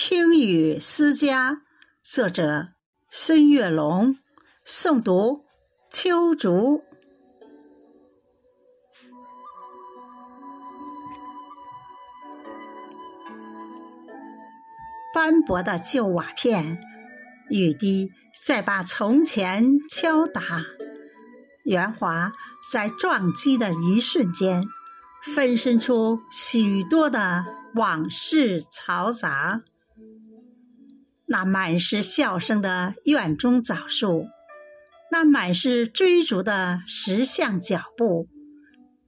听雨思家，作者孙月龙，诵读秋竹。斑驳的旧瓦片，雨滴在把从前敲打，圆滑在撞击的一瞬间，分身出许多的往事嘈杂。那满是笑声的院中枣树，那满是追逐的石像脚步，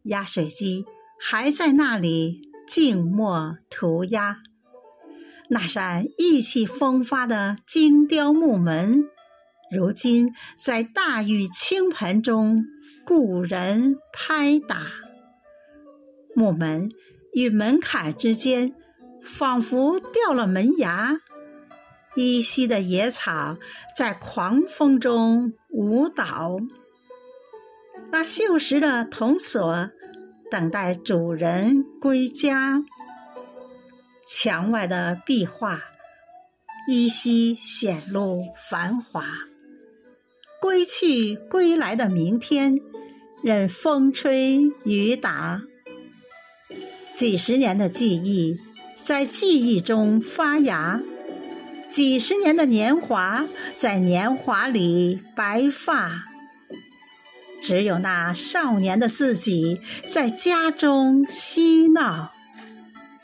压水机还在那里静默涂鸦。那扇意气风发的精雕木门，如今在大雨倾盆中故人拍打。木门与门槛之间，仿佛掉了门牙。依稀的野草在狂风中舞蹈，那锈蚀的铜锁等待主人归家。墙外的壁画依稀显露繁华。归去归来的明天，任风吹雨打。几十年的记忆在记忆中发芽。几十年的年华，在年华里白发。只有那少年的自己，在家中嬉闹；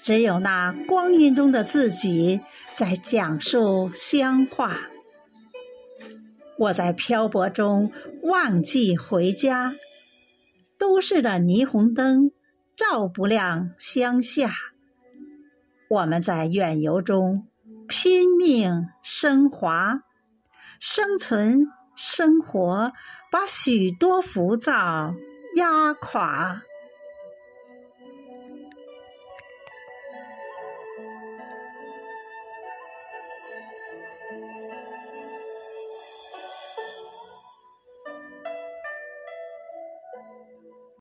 只有那光阴中的自己，在讲述乡话。我在漂泊中忘记回家，都市的霓虹灯照不亮乡下。我们在远游中。拼命升华，生存生活，把许多浮躁压垮。